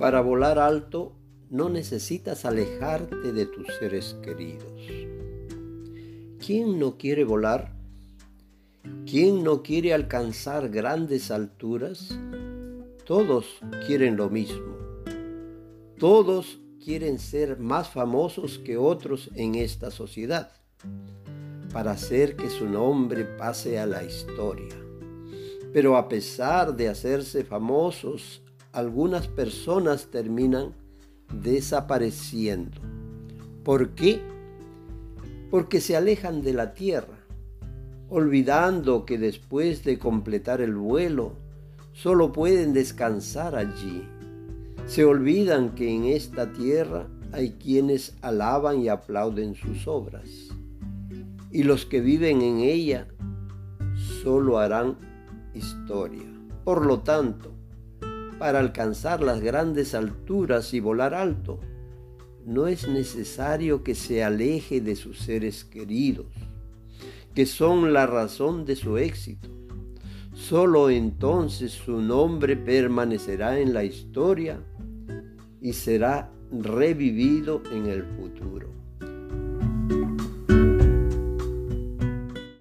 Para volar alto no necesitas alejarte de tus seres queridos. ¿Quién no quiere volar? ¿Quién no quiere alcanzar grandes alturas? Todos quieren lo mismo. Todos quieren ser más famosos que otros en esta sociedad para hacer que su nombre pase a la historia. Pero a pesar de hacerse famosos, algunas personas terminan desapareciendo. ¿Por qué? Porque se alejan de la tierra, olvidando que después de completar el vuelo, solo pueden descansar allí. Se olvidan que en esta tierra hay quienes alaban y aplauden sus obras. Y los que viven en ella solo harán historia. Por lo tanto, para alcanzar las grandes alturas y volar alto, no es necesario que se aleje de sus seres queridos, que son la razón de su éxito. Solo entonces su nombre permanecerá en la historia y será revivido en el futuro.